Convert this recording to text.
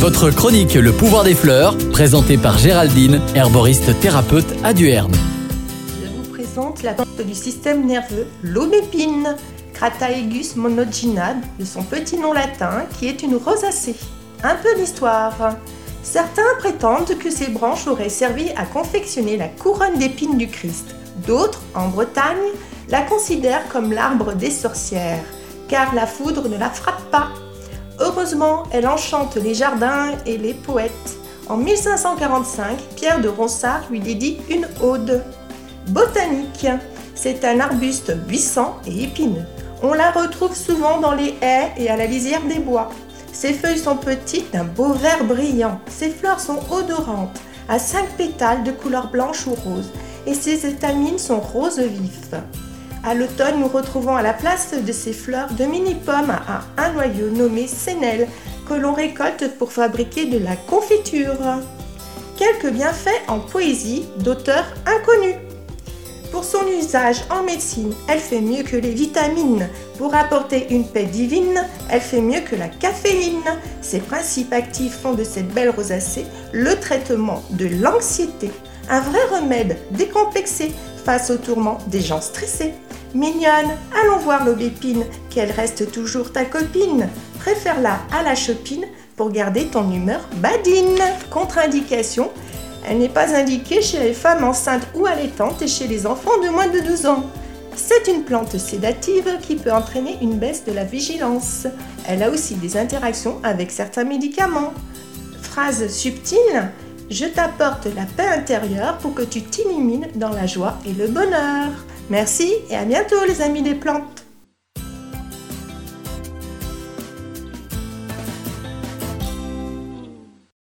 Votre chronique Le pouvoir des fleurs, présentée par Géraldine, herboriste thérapeute à Duerne. Je vous présente la plante du système nerveux, l'aubépine, Crataegus monoginade, de son petit nom latin, qui est une rosacée. Un peu d'histoire. Certains prétendent que ces branches auraient servi à confectionner la couronne d'épines du Christ. D'autres, en Bretagne, la considèrent comme l'arbre des sorcières, car la foudre ne la frappe pas. Heureusement, elle enchante les jardins et les poètes. En 1545, Pierre de Ronsard lui dédie une ode. Botanique, c'est un arbuste buissant et épineux. On la retrouve souvent dans les haies et à la lisière des bois. Ses feuilles sont petites d'un beau vert brillant. Ses fleurs sont odorantes, à cinq pétales de couleur blanche ou rose, et ses étamines sont roses vifs. À l'automne, nous retrouvons à la place de ces fleurs de mini-pommes à un noyau nommé sénel que l'on récolte pour fabriquer de la confiture. Quelques bienfaits en poésie d'auteurs inconnus. Pour son usage en médecine, elle fait mieux que les vitamines. Pour apporter une paix divine, elle fait mieux que la caféine. Ses principes actifs font de cette belle rosacée le traitement de l'anxiété, un vrai remède décomplexé face aux tourments des gens stressés. Mignonne, allons voir l'aubépine, qu'elle reste toujours ta copine. Préfère-la à la chopine pour garder ton humeur badine. Contre-indication, elle n'est pas indiquée chez les femmes enceintes ou allaitantes et chez les enfants de moins de 12 ans. C'est une plante sédative qui peut entraîner une baisse de la vigilance. Elle a aussi des interactions avec certains médicaments. Phrase subtile Je t'apporte la paix intérieure pour que tu t'illumines dans la joie et le bonheur. Merci et à bientôt les amis des plantes.